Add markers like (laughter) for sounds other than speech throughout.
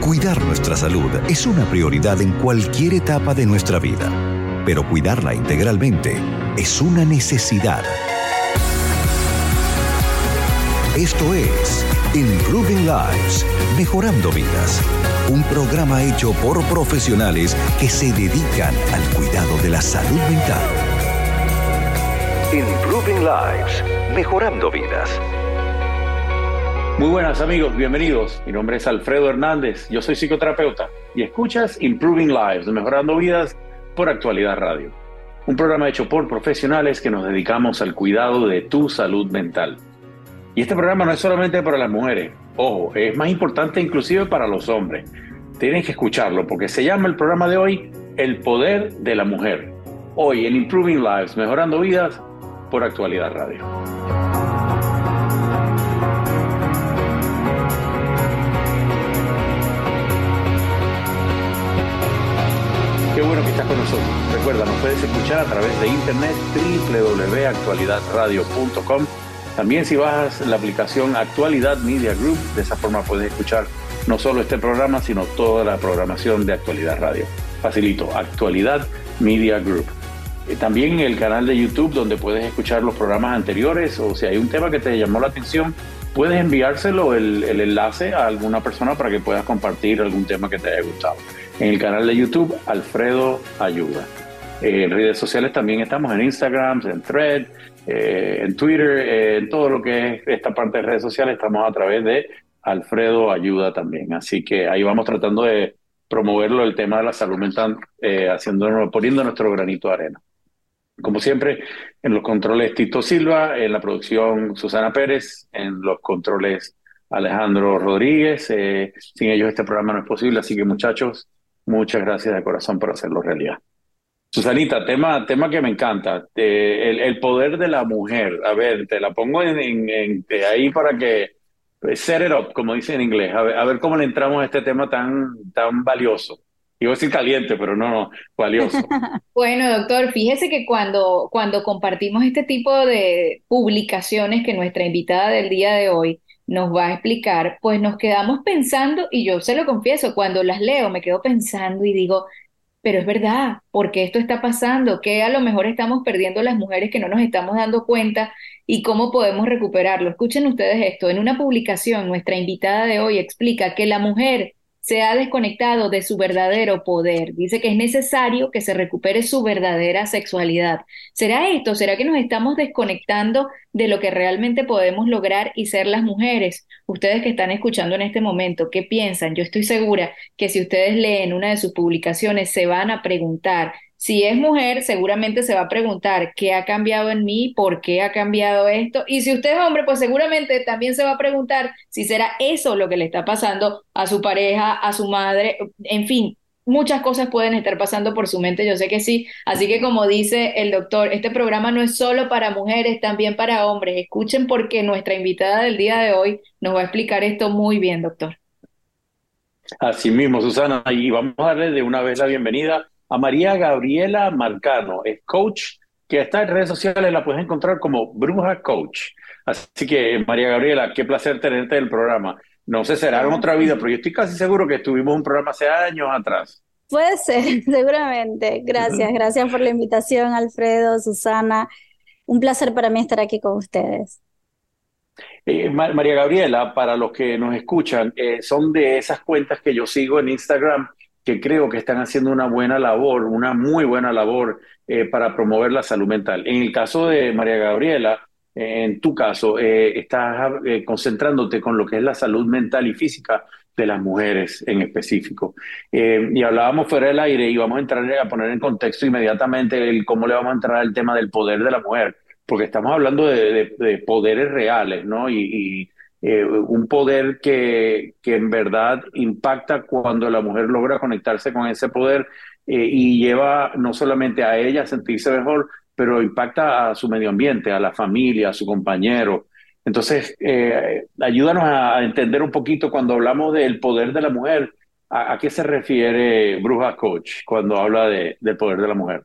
Cuidar nuestra salud es una prioridad en cualquier etapa de nuestra vida, pero cuidarla integralmente es una necesidad. Esto es Improving Lives, Mejorando Vidas, un programa hecho por profesionales que se dedican al cuidado de la salud mental. Improving Lives, Mejorando Vidas. Muy buenas amigos, bienvenidos. Mi nombre es Alfredo Hernández, yo soy psicoterapeuta y escuchas Improving Lives, Mejorando Vidas por Actualidad Radio. Un programa hecho por profesionales que nos dedicamos al cuidado de tu salud mental. Y este programa no es solamente para las mujeres, ojo, es más importante inclusive para los hombres. Tienen que escucharlo porque se llama el programa de hoy El Poder de la Mujer. Hoy en Improving Lives, Mejorando Vidas por Actualidad Radio. Recuerda, nos puedes escuchar a través de internet www.actualidadradio.com también si bajas la aplicación Actualidad Media Group, de esa forma puedes escuchar no solo este programa, sino toda la programación de Actualidad Radio. Facilito, Actualidad Media Group. Eh, también el canal de YouTube donde puedes escuchar los programas anteriores o si hay un tema que te llamó la atención, puedes enviárselo el, el enlace a alguna persona para que puedas compartir algún tema que te haya gustado. En el canal de YouTube, Alfredo Ayuda. Eh, en redes sociales también estamos en Instagram, en Thread, eh, en Twitter, eh, en todo lo que es esta parte de redes sociales, estamos a través de Alfredo Ayuda también. Así que ahí vamos tratando de promoverlo el tema de la salud mental, poniendo nuestro granito de arena. Como siempre, en los controles Tito Silva, en la producción Susana Pérez, en los controles Alejandro Rodríguez. sin ellos este programa no es posible, así que muchachos, muchas gracias de corazón por hacerlo realidad. Susanita, tema, tema que me encanta, eh, el, poder de la mujer. A ver, te la pongo en, ahí para que pues, set it up, como dice en inglés, a ver, cómo le entramos a este tema tan, tan valioso. Iba a decir caliente, pero no, no, valioso. (laughs) bueno, doctor, fíjese que cuando, cuando compartimos este tipo de publicaciones que nuestra invitada del día de hoy nos va a explicar, pues nos quedamos pensando, y yo se lo confieso, cuando las leo me quedo pensando y digo, pero es verdad, porque esto está pasando, que a lo mejor estamos perdiendo las mujeres que no nos estamos dando cuenta y cómo podemos recuperarlo. Escuchen ustedes esto, en una publicación nuestra invitada de hoy explica que la mujer se ha desconectado de su verdadero poder. Dice que es necesario que se recupere su verdadera sexualidad. ¿Será esto? ¿Será que nos estamos desconectando de lo que realmente podemos lograr y ser las mujeres? Ustedes que están escuchando en este momento, ¿qué piensan? Yo estoy segura que si ustedes leen una de sus publicaciones se van a preguntar si es mujer, seguramente se va a preguntar qué ha cambiado en mí, por qué ha cambiado esto. Y si usted es hombre, pues seguramente también se va a preguntar si será eso lo que le está pasando a su pareja, a su madre, en fin. Muchas cosas pueden estar pasando por su mente, yo sé que sí. Así que como dice el doctor, este programa no es solo para mujeres, también para hombres. Escuchen porque nuestra invitada del día de hoy nos va a explicar esto muy bien, doctor. Así mismo, Susana, y vamos a darle de una vez la bienvenida a María Gabriela Marcano, es coach que está en redes sociales, la puedes encontrar como Bruja Coach. Así que, María Gabriela, qué placer tenerte en el programa. No sé, será en otra vida, pero yo estoy casi seguro que tuvimos un programa hace años atrás. Puede ser, (laughs) seguramente. Gracias, gracias por la invitación, Alfredo, Susana. Un placer para mí estar aquí con ustedes. Eh, María Gabriela, para los que nos escuchan, eh, son de esas cuentas que yo sigo en Instagram que creo que están haciendo una buena labor, una muy buena labor eh, para promover la salud mental. En el caso de María Gabriela, eh, en tu caso, eh, estás concentrándote con lo que es la salud mental y física de las mujeres en específico. y hablábamos fuera del aire y vamos a entrar a poner en contexto inmediatamente el cómo le vamos a entrar al tema del poder de la mujer, porque estamos hablando de, poderes reales, ¿no? y eh, un poder que, que, en verdad impacta cuando la mujer logra conectarse con ese poder eh, y lleva no solamente a ella a sentirse mejor, pero impacta a su medio ambiente, a la familia, a su compañero. Entonces, eh, ayúdanos a entender un poquito cuando hablamos del poder de la mujer, ¿a, qué se refiere Bruja Coach cuando habla de, del poder de la mujer?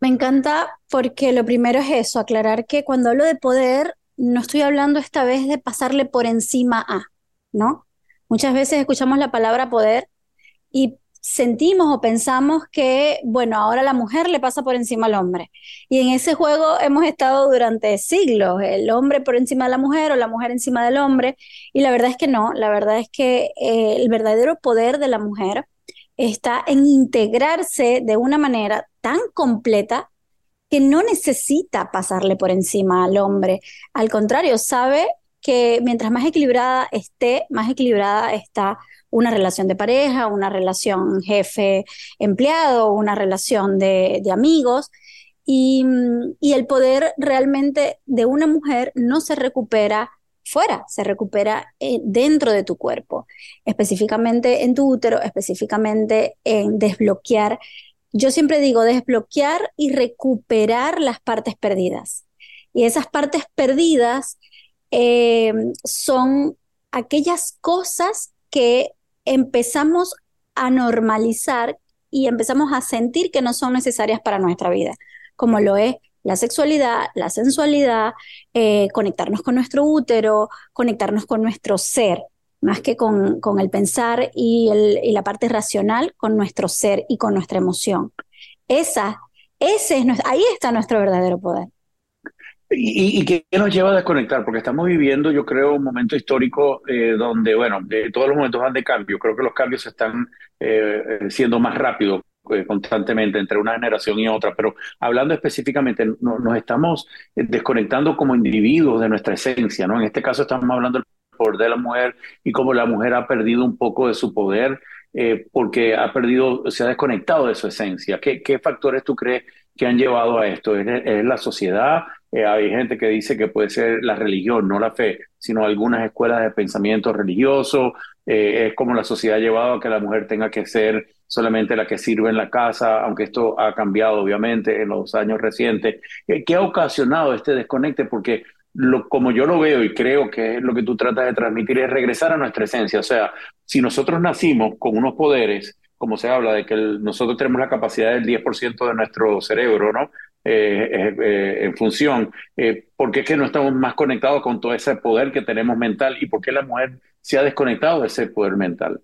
Me encanta porque lo primero es eso, aclarar que cuando hablo de poder no estoy hablando esta vez de pasarle por encima a, ¿no? Muchas veces escuchamos la palabra poder y sentimos o pensamos que, bueno, ahora la mujer le pasa por encima al hombre. Y en ese juego hemos estado durante siglos, el hombre por encima de la mujer o la mujer encima del hombre. Y la verdad es que no, la verdad es que eh, el verdadero poder de la mujer está en integrarse de una manera tan completa que no necesita pasarle por encima al hombre. Al contrario, sabe que mientras más equilibrada esté, más equilibrada está una relación de pareja, una relación jefe-empleado, una relación de, amigos. Y, el poder realmente de una mujer no se recupera fuera, se recupera eh, dentro de tu cuerpo, específicamente en tu útero, específicamente en desbloquear. Yo siempre digo desbloquear y recuperar las partes perdidas. Y esas partes perdidas eh, son aquellas cosas que empezamos a normalizar y empezamos a sentir que no son necesarias para nuestra vida, como lo es la sexualidad, la sensualidad, eh, conectarnos con nuestro útero, conectarnos con nuestro ser, más que con, el pensar y, la parte racional, con nuestro ser y con nuestra emoción. Esa, ese es, ahí está nuestro verdadero poder. ¿Y, qué nos lleva a desconectar? Porque estamos viviendo, yo creo, un momento histórico eh, donde, bueno, todos los momentos van de cambio. Creo que los cambios están eh, siendo más rápidos eh, constantemente entre una generación y otra, pero hablando específicamente, nos estamos desconectando como individuos de nuestra esencia, ¿no? En este caso estamos hablando del poder de la mujer y cómo la mujer ha perdido un poco de su poder porque ha perdido, se ha desconectado de su esencia. ¿Qué, qué factores tú crees que han llevado a esto? ¿Es, la sociedad? Eh, hay gente que dice que puede ser la religión, no la fe, sino algunas escuelas de pensamiento religioso. Eh, es como la sociedad ha llevado a que la mujer tenga que ser solamente la que sirve en la casa, aunque esto ha cambiado obviamente en los años recientes. Eh, ¿Qué ha ocasionado este desconecte? Porque lo, como yo lo veo y creo que es lo que tú tratas de transmitir, es regresar a nuestra esencia. O sea, si nosotros nacimos con unos poderes, como se habla de que nosotros tenemos la capacidad del 10% de nuestro cerebro, ¿no? Eh, eh, eh, en función. ¿Por qué es que no estamos más conectados con todo ese poder que tenemos mental y por qué la mujer se ha desconectado de ese poder mental?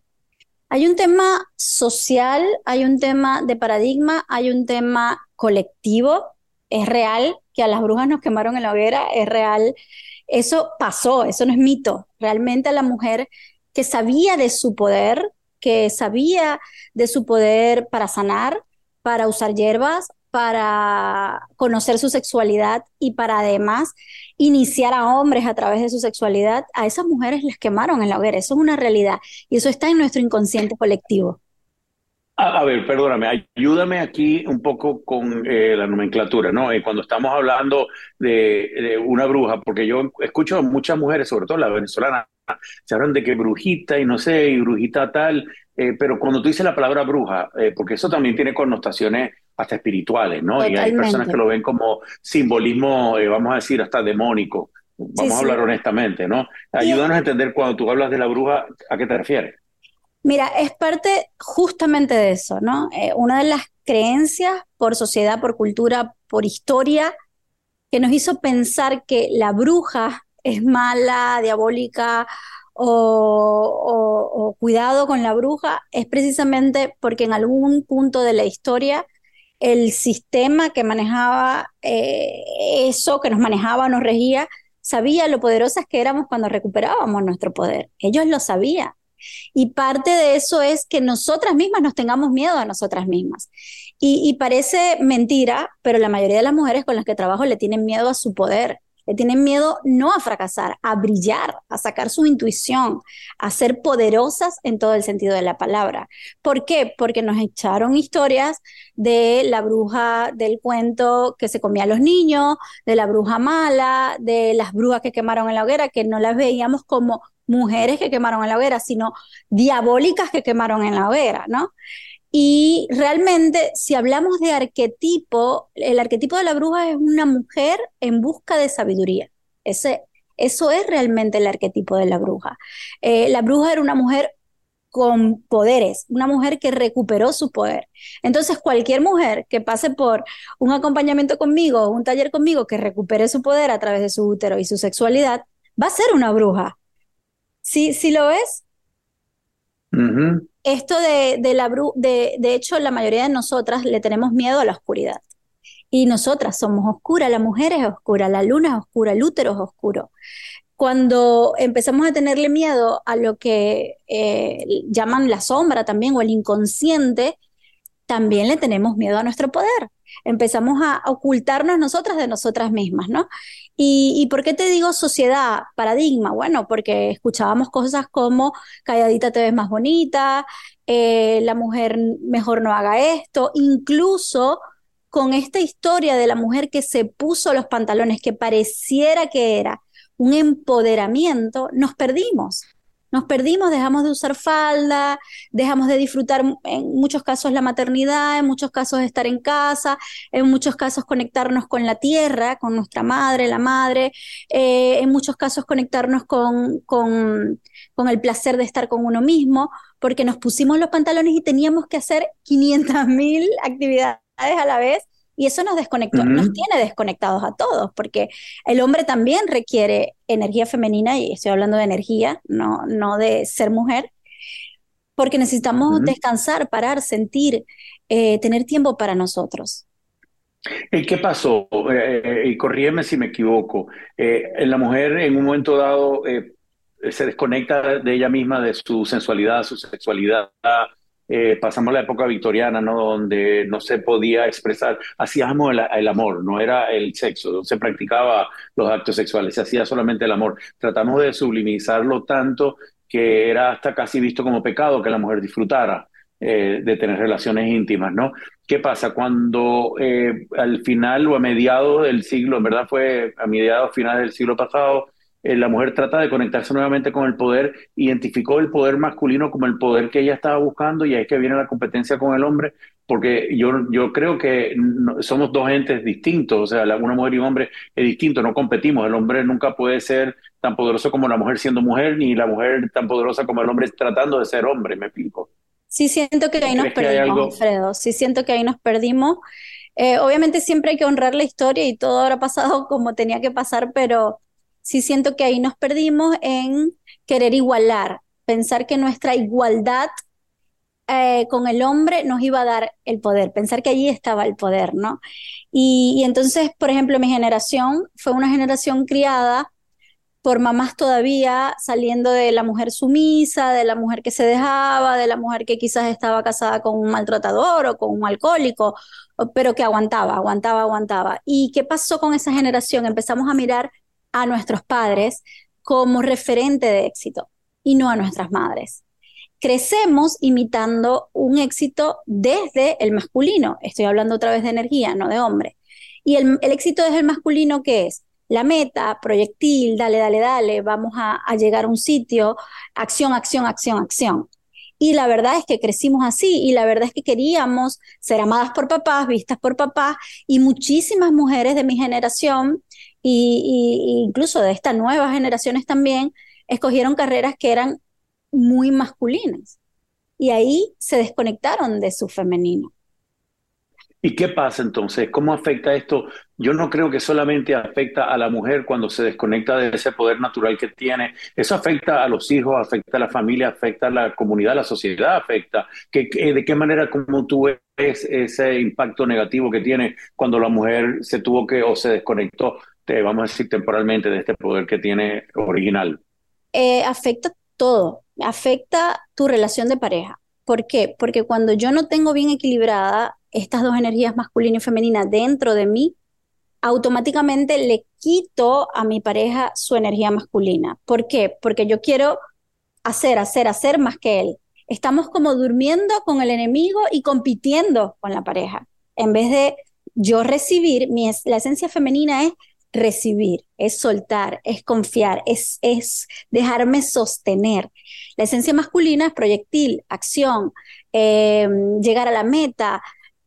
Hay un tema social, hay un tema de paradigma, hay un tema colectivo. Es real que a las brujas nos quemaron en la hoguera, es real. Eso pasó, eso no es mito. Realmente a la mujer que sabía de su poder, que sabía de su poder para sanar, para usar hierbas, para conocer su sexualidad y para además iniciar a hombres a través de su sexualidad, a esas mujeres les quemaron en la hoguera. Eso es una realidad y eso está en nuestro inconsciente colectivo. A, ver, perdóname, ayúdame aquí un poco con eh, la nomenclatura, ¿no? Eh, cuando estamos hablando de, una bruja, porque yo escucho a muchas mujeres, sobre todo la venezolana, se hablan de que brujita y no sé, y brujita tal, eh, pero cuando tú dices la palabra bruja, porque eso también tiene connotaciones hasta espirituales, ¿no? Y hay personas que lo ven como simbolismo, eh, vamos a decir, hasta demónico. Vamos a hablar honestamente, ¿no? Ayúdanos a entender cuando tú hablas de la bruja, ¿a qué te refieres? Mira, es parte justamente de eso, ¿no? Eh, una de las creencias por sociedad, por cultura, por historia, que nos hizo pensar que la bruja es mala, diabólica o cuidado con la bruja, es precisamente porque en algún punto de la historia el sistema que manejaba eh, eso, que nos manejaba, nos regía, sabía lo poderosas que éramos cuando recuperábamos nuestro poder. Ellos lo sabían. Y parte de eso es que nosotras mismas nos tengamos miedo a nosotras mismas. Y, y parece mentira, pero la mayoría de las mujeres con las que trabajo le tienen miedo a su poder le tienen miedo no a fracasar, a brillar, a sacar su intuición, a ser poderosas en todo el sentido de la palabra. ¿Por qué? Porque nos echaron historias de la bruja del cuento que se comía a los niños, de la bruja mala, de las brujas que quemaron en la hoguera, que no las veíamos como mujeres que quemaron en la hoguera, sino diabólicas que quemaron en la hoguera, ¿no? Y realmente, si hablamos de arquetipo, el arquetipo de la bruja es una mujer en busca de sabiduría. Ese, eso es realmente el arquetipo de la bruja. Eh, la bruja era una mujer con poderes, una mujer que recuperó su poder. Entonces, cualquier mujer que pase por un acompañamiento conmigo, un taller conmigo, que recupere su poder a través de su útero y su sexualidad, va a ser una bruja. Si, si lo es, Esto de, de la de, de hecho, la mayoría de nosotras le tenemos miedo a la oscuridad. Y nosotras somos oscuras, la mujer es oscura, la luna es oscura, el útero es oscuro. Cuando empezamos a tenerle miedo a lo que eh, llaman la sombra también o el inconsciente, también le tenemos miedo a nuestro poder. Empezamos a ocultarnos nosotras de nosotras mismas, ¿no? ¿Y, por qué te digo sociedad, paradigma? Bueno, porque escuchábamos cosas como calladita te ves más bonita, eh, la mujer mejor no haga esto, incluso con esta historia de la mujer que se puso los pantalones, que pareciera que era un empoderamiento, nos perdimos. Nos perdimos, dejamos de usar falda, dejamos de disfrutar en muchos casos la maternidad, en muchos casos estar en casa, en muchos casos conectarnos con la tierra, con nuestra madre, la madre, eh, en muchos casos conectarnos con, con, con el placer de estar con uno mismo, porque nos pusimos los pantalones y teníamos que hacer 500 mil actividades a la vez y eso nos desconectó, nos tiene desconectados a todos, porque el hombre también requiere energía femenina, y estoy hablando de energía, no, no de ser mujer, porque necesitamos descansar, parar, sentir, eh, tener tiempo para nosotros. ¿Y qué pasó? Eh, y corrígeme si me equivoco. Eh, la mujer en un momento dado se desconecta de ella misma, de su sensualidad, su sexualidad, eh, pasamos la época victoriana, ¿no? Donde no se podía expresar, hacíamos el, amor, no era el sexo, no se practicaba los actos sexuales, se hacía solamente el amor. Tratamos de sublimizarlo tanto que era hasta casi visto como pecado que la mujer disfrutara eh, de tener relaciones íntimas, ¿no? ¿Qué pasa cuando eh, al final o a mediados del siglo, en verdad fue a mediados finales del siglo pasado, eh, la mujer trata de conectarse nuevamente con el poder, identificó el poder masculino como el poder que ella estaba buscando y ahí es que viene la competencia con el hombre, porque yo, yo creo que somos dos entes distintos, o sea, una mujer y un hombre es distinto, no competimos, el hombre nunca puede ser tan poderoso como la mujer siendo mujer, ni la mujer tan poderosa como el hombre tratando de ser hombre, me explico. Sí, siento que ahí nos perdimos, Alfredo, sí siento que ahí nos perdimos. Eh, obviamente siempre hay que honrar la historia y todo habrá pasado como tenía que pasar, pero sí siento que ahí nos perdimos en querer igualar, pensar que nuestra igualdad eh, con el hombre nos iba a dar el poder, pensar que allí estaba el poder, ¿no? Y, entonces, por ejemplo, mi generación fue una generación criada por mamás todavía saliendo de la mujer sumisa, de la mujer que se dejaba, de la mujer que quizás estaba casada con un maltratador o con un alcohólico, pero que aguantaba, aguantaba, aguantaba. ¿Y qué pasó con esa generación? Empezamos a mirar a nuestros padres como referente de éxito y no a nuestras madres. Crecemos imitando un éxito desde el masculino. Estoy hablando otra vez de energía, no de hombre. Y el, éxito desde el masculino, ¿qué es? La meta, proyectil, dale, dale, dale, vamos a, a llegar a un sitio, acción, acción, acción, acción. Y la verdad es que crecimos así y la verdad es que queríamos ser amadas por papás, vistas por papás y muchísimas mujeres de mi generación y, incluso de estas nuevas generaciones también, escogieron carreras que eran muy masculinas. Y ahí se desconectaron de su femenino. ¿Y qué pasa entonces? ¿Cómo afecta esto? Yo no creo que solamente afecta a la mujer cuando se desconecta de ese poder natural que tiene. Eso afecta a los hijos, afecta a la familia, afecta a la comunidad, a la sociedad, afecta. ¿De qué manera como tú ves ese impacto negativo que tiene cuando la mujer se tuvo que o se desconectó vamos a decir temporalmente, de este poder que tiene original? Eh, afecta todo, afecta tu relación de pareja. ¿Por qué? Porque cuando yo no tengo bien equilibrada estas dos energías masculina y femenina dentro de mí, automáticamente le quito a mi pareja su energía masculina. ¿Por qué? Porque yo quiero hacer, hacer, hacer más que él. Estamos como durmiendo con el enemigo y compitiendo con la pareja. En vez de yo recibir, mi, la esencia femenina es recibir, es soltar, es confiar, es, es dejarme sostener. La esencia masculina es proyectil, acción, eh, llegar a la meta,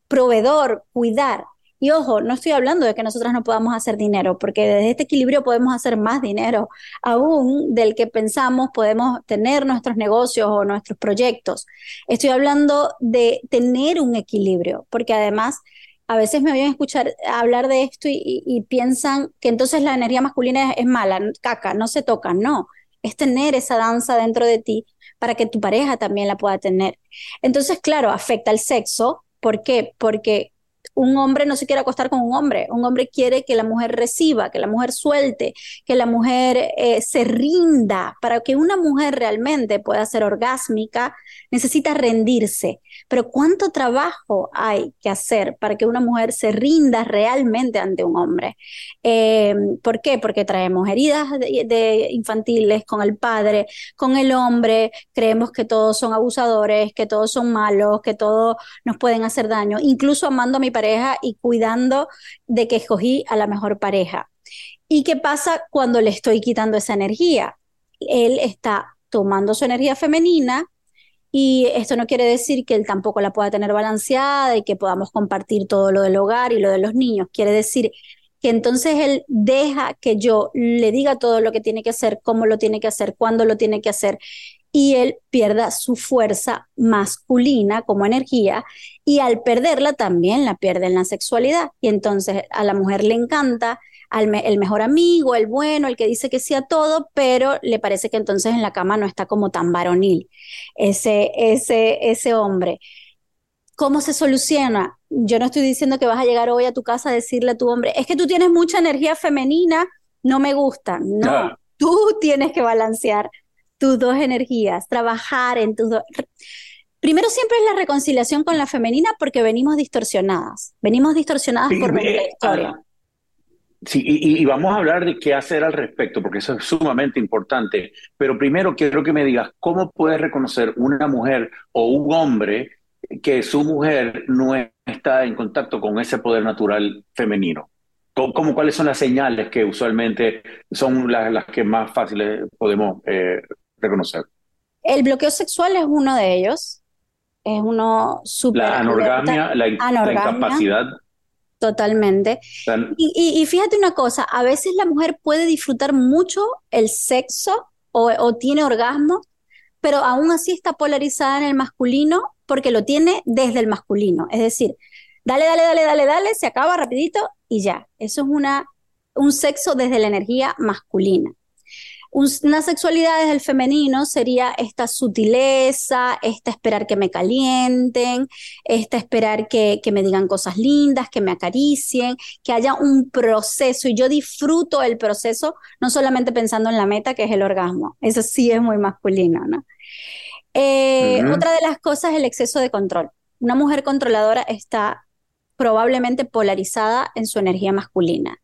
proveedor, cuidar. Y ojo, no estoy hablando de que nosotras no podamos hacer dinero, porque desde este equilibrio podemos hacer más dinero aún del que pensamos, podemos tener nuestros negocios o nuestros proyectos. Estoy hablando de tener un equilibrio, porque además a veces me oyen escuchar hablar de esto y, piensan que entonces la energía masculina es, mala, caca, no se toca, no. es tener esa danza dentro de ti para que tu pareja también la pueda tener. Entonces, claro, afecta el sexo. ¿Por qué? Porque un hombre no se quiere acostar con un hombre, un hombre quiere que la mujer reciba, que la mujer suelte, que la mujer eh, se rinda. Para que una mujer realmente pueda ser orgásmica, necesita rendirse. Pero ¿cuánto trabajo hay que hacer para que una mujer se rinda realmente ante un hombre? Eh, ¿Por qué? Porque traemos heridas de infantiles con el padre, con el hombre, creemos que todos son abusadores, que todos son malos, que todos nos pueden hacer daño, incluso amando a mi pareja y cuidando de que escogí a la mejor pareja. ¿Y qué pasa cuando le estoy quitando esa energía? Él está tomando su energía femenina y esto no quiere decir que él tampoco la pueda tener balanceada y que podamos compartir todo lo del hogar y lo de los niños. Quiere decir que entonces él deja que yo le diga todo lo que tiene que hacer, cómo lo tiene que hacer, cuándo lo tiene que hacer y él pierda su fuerza masculina como energía y al perderla también la pierde en la sexualidad. Y entonces a la mujer le encanta al el mejor amigo, el bueno, el que dice que sí a todo, pero le parece que entonces en la cama no está como tan varonil ese, ese, ese hombre. ¿Cómo se soluciona? Yo no estoy diciendo que vas a llegar hoy a tu casa a decirle a tu hombre, es que tú tienes mucha energía femenina, no me gusta. No, tú tienes que balancear tus dos energías, trabajar en tus dos... Primero siempre es la reconciliación con la femenina porque venimos distorsionadas, venimos distorsionadas por nuestra eh, historia. Sí, y, vamos a hablar de qué hacer al respecto, porque eso es sumamente importante. Pero primero quiero que me digas, ¿cómo puedes reconocer una mujer o un hombre que su mujer no está en contacto con ese poder natural femenino? ¿Cómo, cuáles son las señales que usualmente son las, las que más fáciles podemos eh, reconocer. El bloqueo sexual es uno de ellos. Es uno súper. La anorgamia, la, incapacidad. Totalmente. Y, fíjate una cosa, a veces la mujer puede disfrutar mucho el sexo o, tiene orgasmo, pero aún así está polarizada en el masculino porque lo tiene desde el masculino. Es decir, dale, dale, dale, dale, dale, se acaba rapidito y ya. Eso es una, un sexo desde la energía masculina. Una sexualidad desde el femenino sería esta sutileza, esta esperar que me calienten, esta esperar que, que me digan cosas lindas, que me acaricien, que haya un proceso y yo disfruto el proceso, no solamente pensando en la meta que es el orgasmo. Eso sí es muy masculino, ¿no? Eh, otra de las cosas es el exceso de control. Una mujer controladora está probablemente polarizada en su energía masculina.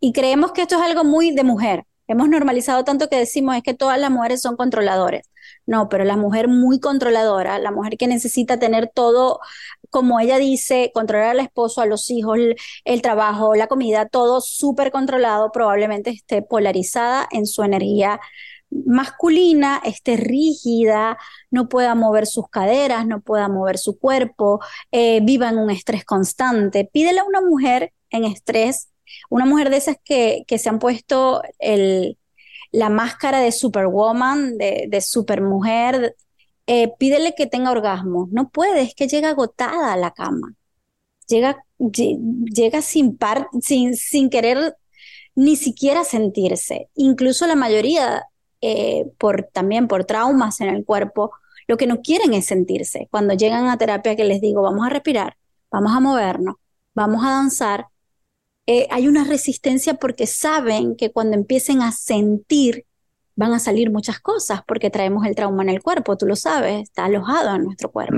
Y creemos que esto es algo muy de mujer, Hemos normalizado tanto que decimos es que todas las mujeres son controladores. No, pero la mujer muy controladora, la mujer que necesita tener todo, como ella dice, controlar al esposo, a los hijos, el, trabajo, la comida, todo súper controlado, probablemente esté polarizada en su energía masculina, esté rígida, no pueda mover sus caderas, no pueda mover su cuerpo, eh, viva en un estrés constante. Pídele a una mujer en estrés una mujer de esas que, se han puesto el, la máscara de superwoman, de, de supermujer, eh, pídele que tenga orgasmo. No puede, es que llega agotada a la cama. Llega, llega sin, par, sin, sin querer ni siquiera sentirse. Incluso la mayoría, eh, por, también por traumas en el cuerpo, lo que no quieren es sentirse. Cuando llegan a terapia que les digo, vamos a respirar, vamos a movernos, vamos a danzar, eh, hay una resistencia porque saben que cuando empiecen a sentir van a salir muchas cosas porque traemos el trauma en el cuerpo, tú lo sabes, está alojado en nuestro cuerpo.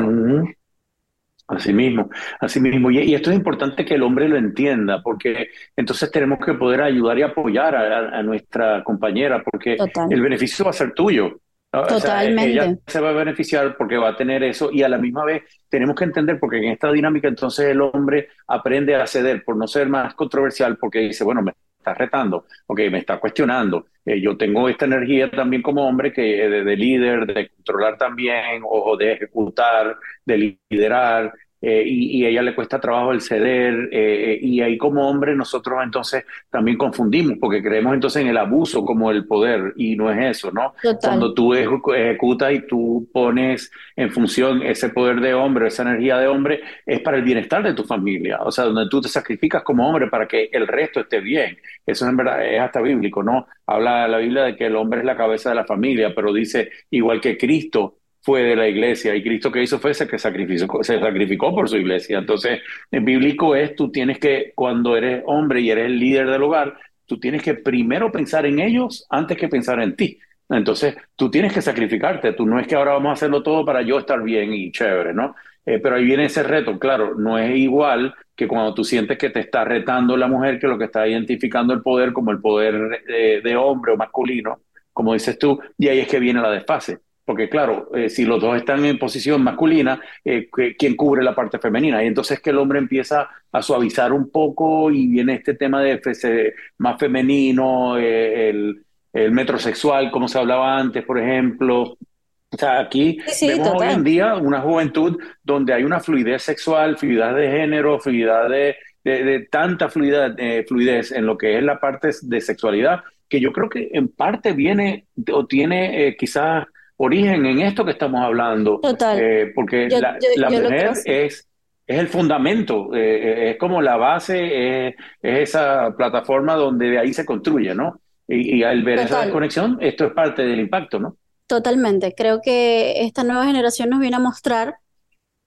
Así mismo, así mismo. Y, esto es importante que el hombre lo entienda, porque entonces tenemos que poder ayudar y apoyar a, nuestra compañera, porque el beneficio va a ser tuyo. Totalmente. ella se va a beneficiar porque va a tener eso y a la misma vez tenemos que entender porque en esta dinámica entonces el hombre aprende a ceder por no ser más controversial porque dice, bueno, me está retando, ok, me está cuestionando. Eh, yo tengo esta energía también como hombre que eh, de, líder, de controlar también o, de ejecutar, de liderar. Eh, y, y, a ella le cuesta trabajo el ceder, eh, y ahí como hombre nosotros entonces también confundimos, porque creemos entonces en el abuso como el poder, y no es eso, ¿no? Cuando tú ejecutas y tú pones en función ese poder de hombre, esa energía de hombre, es para el bienestar de tu familia, o sea, donde tú te sacrificas como hombre para que el resto esté bien. Eso en verdad es hasta bíblico, ¿no? Habla la Biblia de que el hombre es la cabeza de la familia, pero dice, igual que Cristo, fue de la iglesia y Cristo que hizo fue ese que sacrificó, se sacrificó por su iglesia. Entonces, en bíblico es, tú tienes que, cuando eres hombre y eres el líder del hogar, tú tienes que primero pensar en ellos antes que pensar en ti. Entonces, tú tienes que sacrificarte, tú no es que ahora vamos a hacerlo todo para yo estar bien y chévere, ¿no? Eh, pero ahí viene ese reto, claro, no es igual que cuando tú sientes que te está retando la mujer, que lo que está identificando el poder como el poder de, de hombre o masculino, como dices tú, y ahí es que viene la desfase. Porque claro, eh, si los dos están en posición masculina, eh, ¿quién cubre la parte femenina? Y entonces que el hombre empieza a suavizar un poco y viene este tema de más femenino, eh, el, el, metrosexual, como se hablaba antes, por ejemplo. O sea, aquí vemos hoy en día una juventud donde hay una fluidez sexual, fluidez de género, fluidez de, de, tanta fluidez, fluidez en lo que es la parte de sexualidad, que yo creo que en parte viene o tiene quizás origen en esto que estamos hablando. Total. Eh, porque la, mujer es, es el fundamento, eh, eh, es como la base, es esa plataforma donde de ahí se construye, ¿no? Y, al ver esa desconexión, esto es parte del impacto, ¿no? Totalmente. Creo que esta nueva generación nos viene a mostrar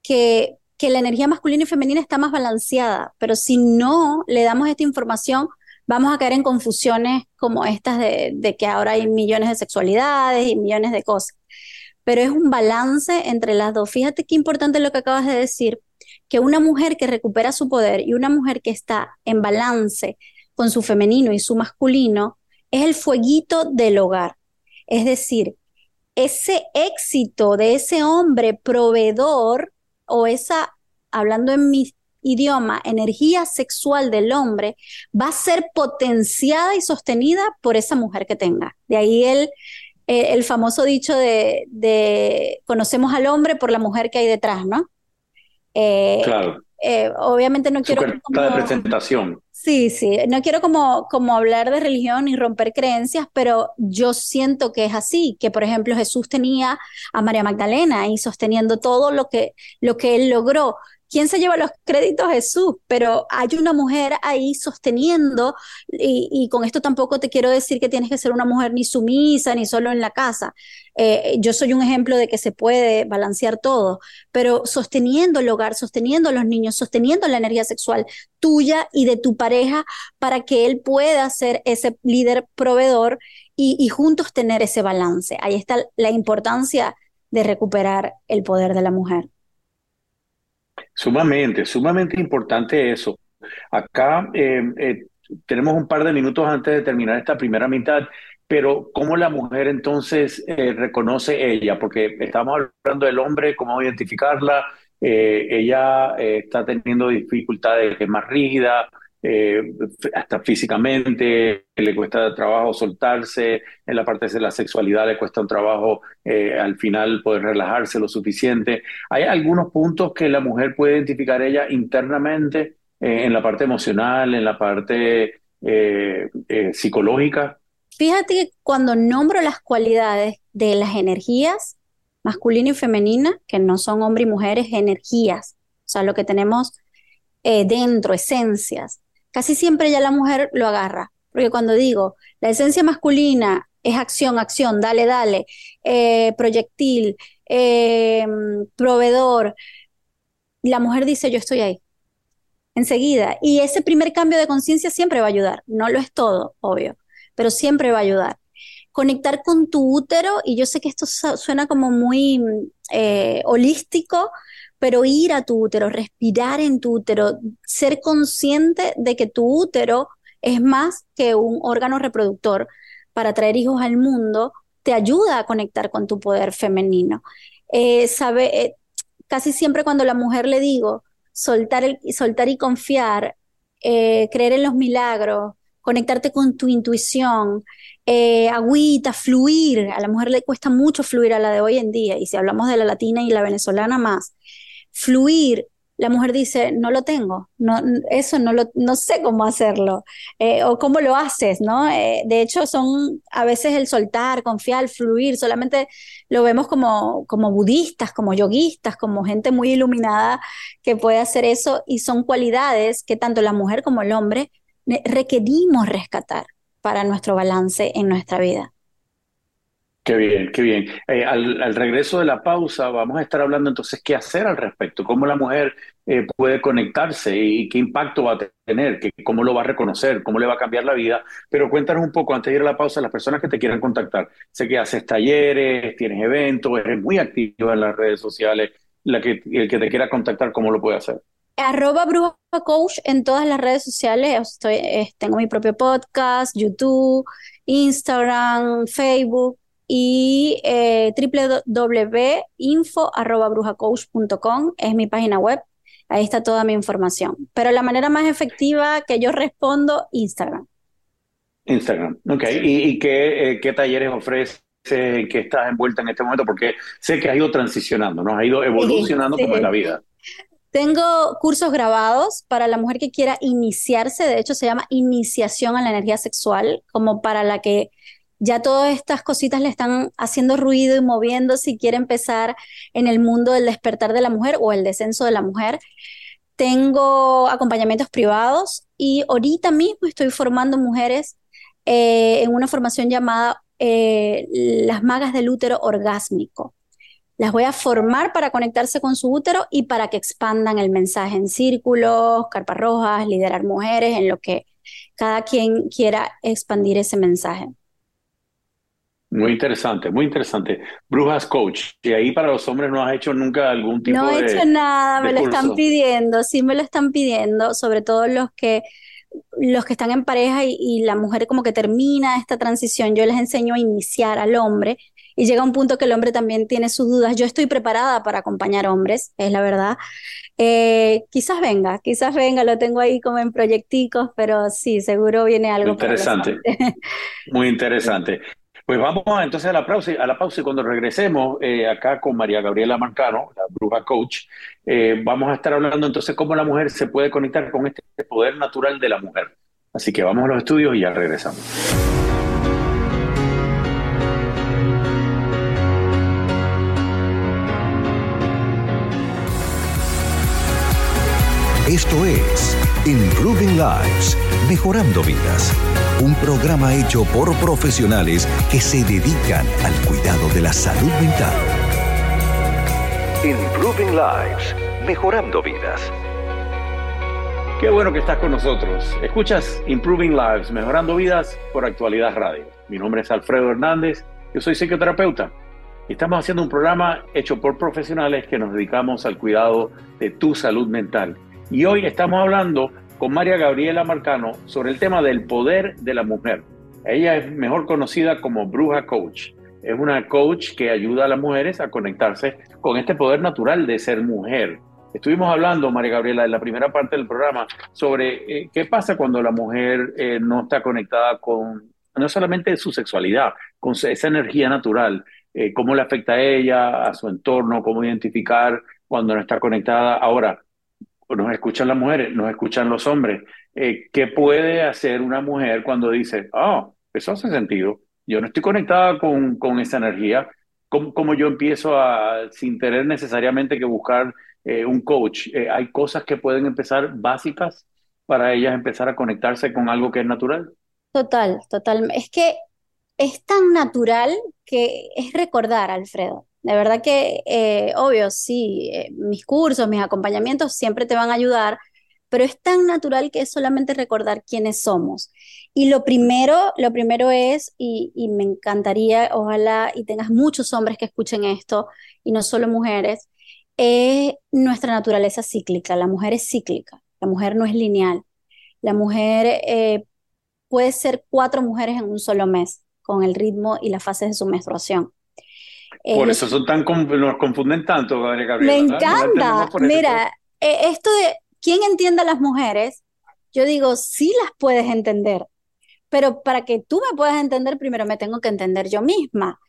que, que la energía masculina y femenina está más balanceada, pero si no le damos esta información, vamos a caer en confusiones como estas de, de, que ahora hay millones de sexualidades y millones de cosas pero es un balance entre las dos. Fíjate qué importante lo que acabas de decir, que una mujer que recupera su poder y una mujer que está en balance con su femenino y su masculino es el fueguito del hogar. Es decir, ese éxito de ese hombre proveedor o esa, hablando en mi idioma, energía sexual del hombre va a ser potenciada y sostenida por esa mujer que tenga. De ahí el, eh, el famoso dicho de, conocemos al hombre por la mujer que hay detrás, ¿no? Eh, claro. Eh, obviamente no quiero... Como, de presentación. Sí, sí, no quiero como, como hablar de religión y romper creencias, pero yo siento que es así, que por ejemplo Jesús tenía a María Magdalena y sosteniendo todo lo que, lo que él logró. ¿Quién se lleva los créditos? Jesús, pero hay una mujer ahí sosteniendo, y, con esto tampoco te quiero decir que tienes que ser una mujer ni sumisa, ni solo en la casa. Eh, yo soy un ejemplo de que se puede balancear todo, pero sosteniendo el hogar, sosteniendo a los niños, sosteniendo la energía sexual tuya y de tu pareja para que él pueda ser ese líder proveedor y, y juntos tener ese balance. Ahí está la importancia de recuperar el poder de la mujer. Sumamente, sumamente importante eso. Acá eh, eh, tenemos un par de minutos antes de terminar esta primera mitad, pero ¿cómo la mujer entonces eh, reconoce ella? Porque estamos hablando del hombre, cómo identificarla. ella está teniendo dificultades, es más rígida, eh, hasta físicamente, le cuesta trabajo soltarse, en la parte de la sexualidad le cuesta un trabajo eh, al final poder relajarse lo suficiente. ¿Hay algunos puntos que la mujer puede identificar ella internamente eh, en la parte emocional, en la parte psicológica? Fíjate que cuando nombro las cualidades de las energías masculina y femenina, que no son hombre y mujeres, energías, o sea, lo que tenemos dentro, esencias casi siempre ya la mujer lo agarra. Porque cuando digo, la esencia masculina es acción, acción, dale, dale, eh, proyectil, eh, proveedor, la mujer dice, yo estoy ahí. Enseguida. Y ese primer cambio de conciencia siempre va a ayudar. No lo es todo, obvio, pero siempre va a ayudar. Conectar con tu útero, y yo sé que esto suena como muy eh, holístico, pero ir a tu útero, respirar en tu útero, ser consciente de que tu útero es más que un órgano reproductor para traer hijos al mundo, te ayuda a conectar con tu poder femenino. Eh, eh, casi siempre cuando la mujer le digo soltar, soltar y confiar, eh, creer en los milagros, conectarte con tu intuición, agüita, fluir. A la mujer le cuesta mucho fluir a la de hoy en día, y si hablamos de la latina y la venezolana más, fluir, la mujer dice, no lo tengo, no, eso no, lo, no sé cómo hacerlo, eh, o cómo lo haces, ¿no? Eh, de hecho, son a veces el soltar, confiar, fluir, solamente lo vemos como, como budistas, como yoguistas, como gente muy iluminada que puede hacer eso, y son cualidades que tanto la mujer como el hombre requerimos rescatar para nuestro balance en nuestra vida. Qué bien, qué bien. Eh, al, regreso de la pausa vamos a estar hablando entonces qué hacer al respecto, cómo la mujer eh, puede conectarse y, qué impacto va a tener, cómo lo va a reconocer, cómo le va a cambiar la vida. Pero cuéntanos un poco antes de ir a la pausa las personas que te quieran contactar. Sé que haces talleres, tienes eventos, eres muy activa en las redes sociales. Que, el que te quiera contactar, ¿cómo lo puede hacer? Arroba Bruja Coach en todas las redes sociales. Estoy, tengo mi propio podcast, YouTube, Instagram, Facebook y eh, www.info.brujacoach.com es mi página web. Ahí está toda mi información. Pero la manera más efectiva que yo respondo, Instagram. Instagram, ok. ¿Y, qué, eh, qué, talleres ofrece? ¿En qué estás envuelta en este momento? Porque sé que has ido transicionando, ¿no? Has ido evolucionando como en la vida. (laughs) Tengo cursos grabados para la mujer que quiera iniciarse, de hecho se llama iniciación a la energía sexual, como para la que ya todas estas cositas le están haciendo ruido y moviendo si quiere empezar en el mundo del despertar de la mujer o el descenso de la mujer. Tengo acompañamientos privados y ahorita mismo estoy formando mujeres eh, en una formación llamada eh, Las Magas del Útero Orgásmico. Las voy a formar para conectarse con su útero y para que expandan el mensaje en círculos, carpas rojas, liderar mujeres, en lo que cada quien quiera expandir ese mensaje. Muy interesante, muy interesante. Brujas Coach, y ahí para los hombres no has hecho nunca algún tipo de... No he hecho nada, me lo están pidiendo, sí me lo están pidiendo, sobre todo los que los que están en pareja y, la mujer como que termina esta transición, yo les enseño a iniciar al hombre y llega un punto que el hombre también tiene sus dudas. Yo estoy preparada para acompañar hombres, es la verdad. Eh, quizás venga, quizás venga, lo tengo ahí como en proyecticos, pero sí, seguro viene algo. Interesante, (laughs) muy interesante. Pues vamos entonces a la pausa, a la pausa y cuando regresemos eh, acá con María Gabriela Marcano, la bruja coach, eh, vamos a estar hablando entonces cómo la mujer se puede conectar con este poder natural de la mujer. Así que vamos a los estudios y ya regresamos. Esto es Improving Lives, Mejorando Vidas, un programa hecho por profesionales que se dedican al cuidado de la salud mental. Improving Lives, Mejorando Vidas. Qué bueno que estás con nosotros. Escuchas Improving Lives, Mejorando Vidas por Actualidad Radio. Mi nombre es Alfredo Hernández, yo soy psicoterapeuta. Estamos haciendo un programa hecho por profesionales que nos dedicamos al cuidado de tu salud mental y hoy estamos hablando con María Gabriela Marcano sobre el tema del poder de la mujer. Ella es mejor conocida como Bruja Coach. Es una coach que ayuda a las mujeres a conectarse con este poder natural de ser mujer. Estuvimos hablando, María Gabriela, en la primera parte del programa sobre eh, qué pasa cuando la mujer eh, no está conectada con no solamente su sexualidad, con esa energía natural, eh, cómo le afecta a ella, a su entorno, cómo identificar cuando no está conectada. Ahora, nos escuchan las mujeres, nos escuchan los hombres. Eh, ¿Qué puede hacer una mujer cuando dice, oh, eso hace sentido? Yo no estoy conectada con, con esa energía. ¿Cómo, yo empiezo a, sin tener necesariamente que buscar eh, un coach? Eh, hay cosas que pueden empezar básicas para ellas empezar a conectarse con algo que es natural. Total, total. Es que es tan natural que es recordar, Alfredo. De verdad que, eh, obvio, sí, eh, mis cursos, mis acompañamientos siempre te van a ayudar, pero es tan natural que es solamente recordar quiénes somos. Y lo primero, lo primero es, y, me encantaría, ojalá y tengas muchos hombres que escuchen esto, y no solo mujeres, es nuestra naturaleza cíclica. La mujer es cíclica, la mujer no es lineal. La mujer eh, puede ser cuatro mujeres en un solo mes, con el ritmo y las fases de su menstruación. Por eh, eso son tan nos confunden tanto, Gabriela. Me encanta. Mira, eh, esto de quién entiende a las mujeres, yo digo, sí las puedes entender, pero para que tú me puedas entender, primero me tengo que entender yo misma.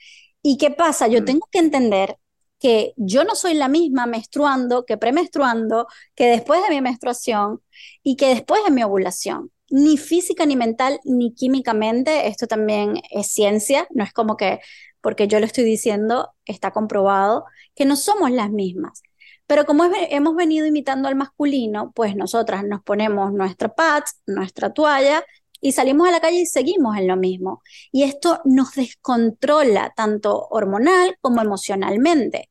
¿Y qué pasa? Yo mm. tengo que entender que yo no soy la misma menstruando que premenstruando, que después de mi menstruación y que después de mi ovulación. Ni física, ni mental, ni químicamente, esto también es ciencia, no es como que porque yo lo estoy diciendo, está comprobado que no somos las mismas. Pero como hemos venido imitando al masculino, pues nosotras nos ponemos nuestra pads, nuestra toalla y salimos a la calle y seguimos en lo mismo. Y esto nos descontrola tanto hormonal como emocionalmente.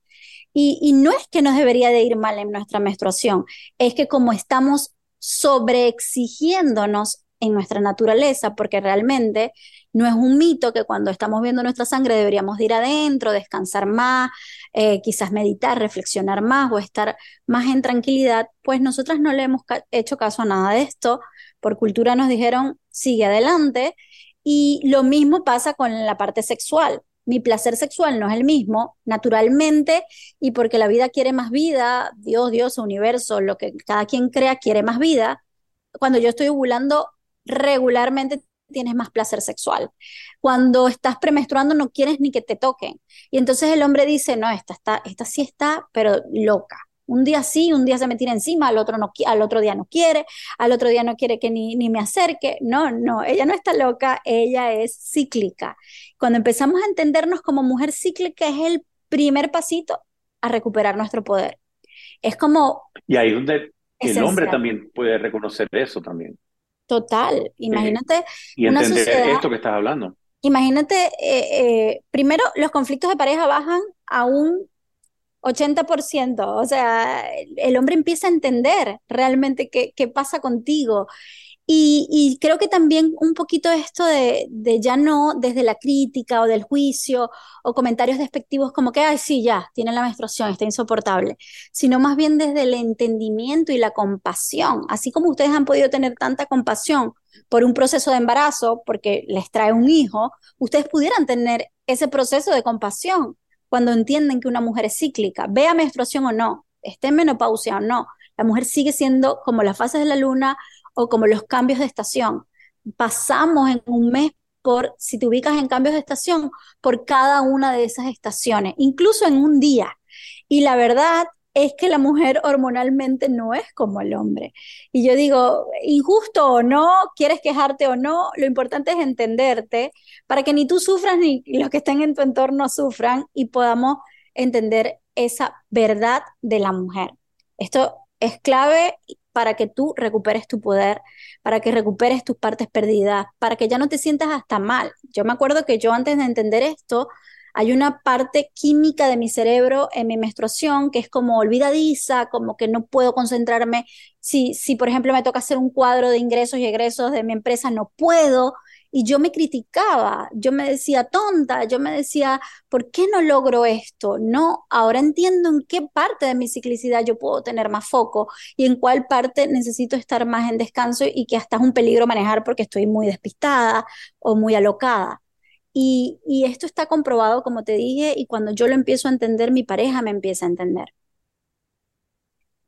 Y, no es que nos debería de ir mal en nuestra menstruación, es que como estamos sobreexigiéndonos en nuestra naturaleza, porque realmente no es un mito que cuando estamos viendo nuestra sangre deberíamos ir adentro, descansar más, eh, quizás meditar, reflexionar más o estar más en tranquilidad, pues nosotras no le hemos hecho caso a nada de esto. Por cultura nos dijeron, sigue adelante. Y lo mismo pasa con la parte sexual. Mi placer sexual no es el mismo, naturalmente, y porque la vida quiere más vida, Dios, Dios, universo, lo que cada quien crea quiere más vida. Cuando yo estoy ovulando, regularmente tienes más placer sexual. Cuando estás premenstruando no quieres ni que te toquen. Y entonces el hombre dice, no, esta, está, esta sí está, pero loca. Un día sí, un día se me tira encima, al otro, no, al otro día no quiere, al otro día no quiere que ni, ni me acerque. No, no, ella no está loca, ella es cíclica. Cuando empezamos a entendernos como mujer cíclica es el primer pasito a recuperar nuestro poder. Es como... Y ahí es donde el hombre también puede reconocer eso también. Total, imagínate. y entender esto que estás hablando. Imagínate, eh, eh, primero los conflictos de pareja bajan a un 80%, o sea, el hombre empieza a entender realmente qué, qué pasa contigo y, creo que también un poquito esto de, ya no desde la crítica o del juicio o comentarios despectivos como que, ay, sí, ya, tiene la menstruación, está insoportable, sino más bien desde el entendimiento y la compasión. Así como ustedes han podido tener tanta compasión por un proceso de embarazo, porque les trae un hijo, ustedes pudieran tener ese proceso de compasión cuando entienden que una mujer es cíclica, vea menstruación o no, esté en menopausia o no. La mujer sigue siendo como las fases de la luna o como los cambios de estación. Pasamos en un mes por, si te ubicas en cambios de estación, por cada una de esas estaciones, incluso en un día. Y la verdad es que la mujer hormonalmente no es como el hombre. Y yo digo, injusto o no, quieres quejarte o no, lo importante es entenderte para que ni tú sufras ni los que estén en tu entorno sufran y podamos entender esa verdad de la mujer. Esto es clave para que tú recuperes tu poder, para que recuperes tus partes perdidas, para que ya no te sientas hasta mal. Yo me acuerdo que yo antes de entender esto, hay una parte química de mi cerebro en mi menstruación que es como olvidadiza, como que no puedo concentrarme. Si, si por ejemplo me toca hacer un cuadro de ingresos y egresos de mi empresa, no puedo y yo me criticaba, yo me decía tonta, yo me decía, ¿por qué no logro esto? No, ahora entiendo en qué parte de mi ciclicidad yo puedo tener más foco y en cuál parte necesito estar más en descanso y que hasta es un peligro manejar porque estoy muy despistada o muy alocada. Y, esto está comprobado, como te dije, y cuando yo lo empiezo a entender, mi pareja me empieza a entender.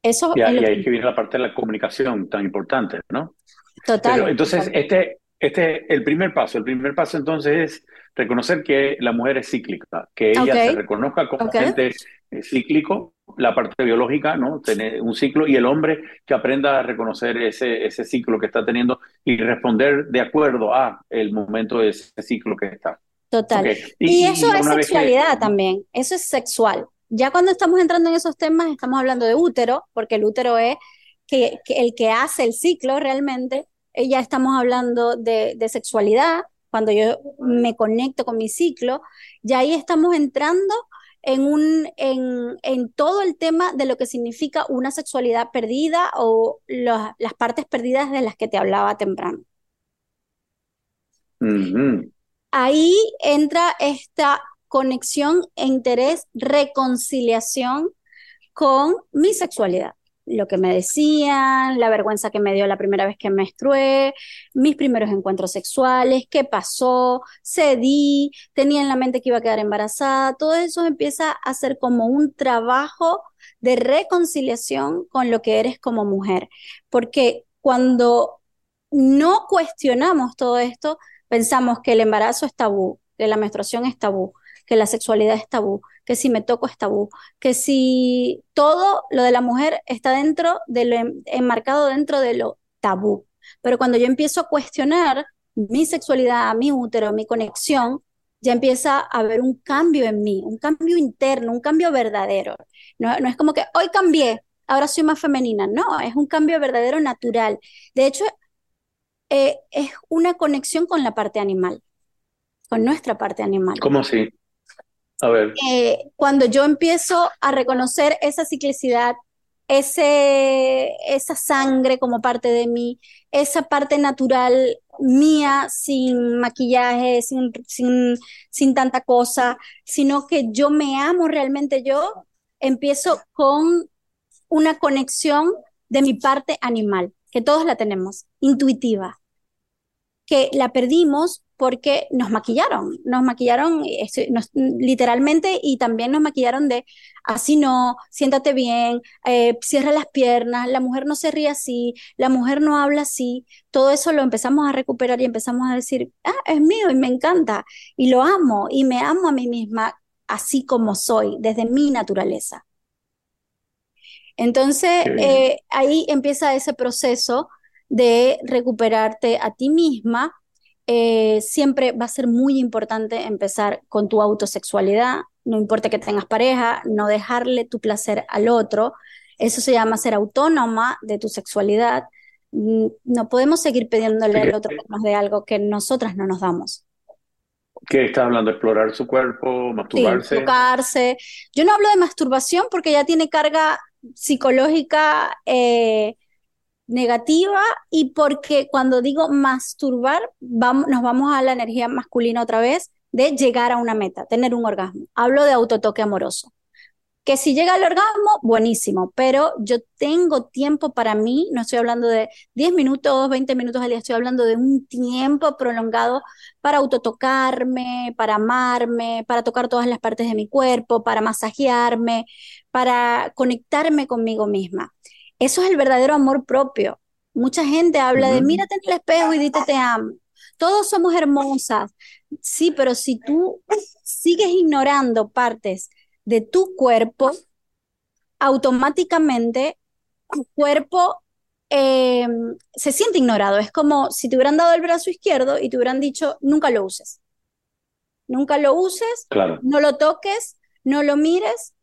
Eso y, ahí es que viene la parte de la comunicación tan importante, ¿no? Total. entonces, este, este, el primer paso, el primer paso entonces es reconocer que la mujer es cíclica, que ella se reconozca como gente eh, cíclico, la parte biológica, ¿no? Tener un ciclo y el hombre que aprenda a reconocer ese, ese ciclo que está teniendo y responder de acuerdo a el momento de ese ciclo que está. Total. Y, eso es sexualidad también, eso es sexual. Ya cuando estamos entrando en esos temas, estamos hablando de útero, porque el útero es que el que hace el ciclo realmente, ya estamos hablando de, sexualidad, cuando yo me conecto con mi ciclo, ya ahí estamos entrando en, un, en, todo el tema de lo que significa una sexualidad perdida o las partes perdidas de las que te hablaba temprano. Ahí entra esta conexión, interés, reconciliación con mi sexualidad lo que me decían, la vergüenza que me dio la primera vez que menstrué, mis primeros encuentros sexuales, qué pasó, cedí, tenía en la mente que iba a quedar embarazada, todo eso empieza a ser como un trabajo de reconciliación con lo que eres como mujer, porque cuando no cuestionamos todo esto, pensamos que el embarazo es tabú, que la menstruación es tabú, que la sexualidad es tabú, que si me toco es tabú, que si todo lo de la mujer está dentro de lo enmarcado dentro de lo tabú. Pero cuando yo empiezo a cuestionar mi sexualidad, mi útero, mi conexión, ya empieza a haber un cambio en mí, un cambio interno, un cambio verdadero. No, no es como que hoy cambié, ahora soy más femenina. No, es un cambio verdadero natural. De hecho, eh, es una conexión con la parte animal, con nuestra parte animal. ¿Cómo así? A ver. Eh, cuando yo empiezo a reconocer esa ciclicidad, ese, esa sangre como parte de mí, esa parte natural mía sin maquillaje, sin, sin, sin tanta cosa, sino que yo me amo realmente yo, empiezo con una conexión de mi parte animal, que todos la tenemos, intuitiva, que la perdimos porque nos maquillaron, nos maquillaron literalmente y también nos maquillaron de así no, siéntate bien, eh, cierra las piernas, la mujer no se ríe así, la mujer no habla así, todo eso lo empezamos a recuperar y empezamos a decir, ah, es mío y me encanta y lo amo y me amo a mí misma así como soy, desde mi naturaleza. Entonces, eh, ahí empieza ese proceso de recuperarte a ti misma eh, siempre va a ser muy importante empezar con tu autosexualidad, no importa que tengas pareja, no dejarle tu placer al otro. Eso se llama ser autónoma de tu sexualidad. Mm, no podemos seguir pidiéndole al otro más de algo que nosotras no nos damos. ¿Qué estás hablando? ¿Explorar su cuerpo? ¿Masturbarse? Sí, tocarse. Yo no hablo de masturbación porque ya tiene carga psicológica eh, negativa y porque cuando digo masturbar, vamos, nos vamos a la energía masculina otra vez de llegar a una meta, tener un orgasmo. Hablo de autotoque amoroso. Que si llega al orgasmo, buenísimo, pero yo tengo tiempo para mí, no estoy hablando de 10 minutos, 20 minutos al día, estoy hablando de un tiempo prolongado para autotocarme, para amarme, para tocar todas las partes de mi cuerpo, para masajearme, para conectarme conmigo misma. Eso es el verdadero amor propio. Mucha gente habla de mírate en el espejo y dite te amo. Todos somos hermosas. Sí, pero si tú sigues ignorando partes de tu cuerpo, automáticamente tu cuerpo eh, se siente ignorado. Es como si te hubieran dado el brazo izquierdo y te hubieran dicho, nunca lo uses. Nunca lo uses, no lo toques, no lo mires.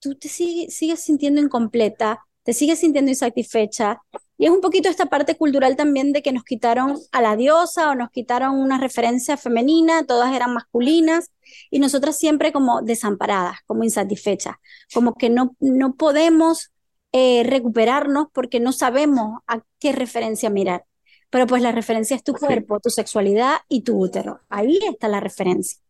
Tú te sigues sintiendo incompleta, te sigues sintiendo insatisfecha. Y es un poquito esta parte cultural también de que nos quitaron a la diosa o nos quitaron una referencia femenina, todas eran masculinas y nosotras siempre como desamparadas, como insatisfechas, como que no, no podemos eh, recuperarnos porque no sabemos a qué referencia mirar. Pero pues la referencia es tu cuerpo, tu sexualidad y tu útero. Ahí está la referencia.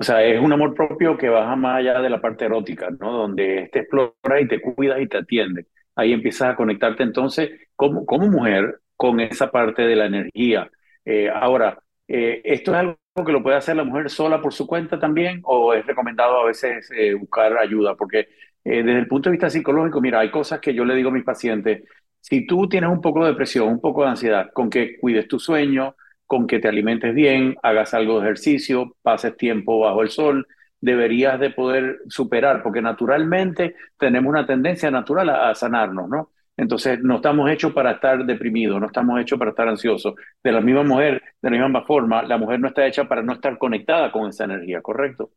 O sea, es un amor propio que baja más allá de la parte erótica, ¿no? Donde te exploras y te cuidas y te atiendes. Ahí empiezas a conectarte entonces como, como mujer con esa parte de la energía. Eh, ahora, eh, ¿esto es algo que lo puede hacer la mujer sola por su cuenta también o es recomendado a veces eh, buscar ayuda? Porque desde el punto de vista psicológico, mira, hay cosas que yo le digo a mis pacientes, si tú tienes un poco de depresión, un poco de ansiedad, con que cuides tu sueño, con que te alimentes bien, hagas algo de ejercicio, pases tiempo bajo el sol, deberías de poder superar, porque naturalmente tenemos una tendencia natural a, sanarnos, ¿no? Entonces, no estamos hechos para estar deprimidos, no estamos hechos para estar ansiosos. De la misma mujer, de la misma forma, la mujer no está hecha para no estar conectada con esa energía, ¿correcto?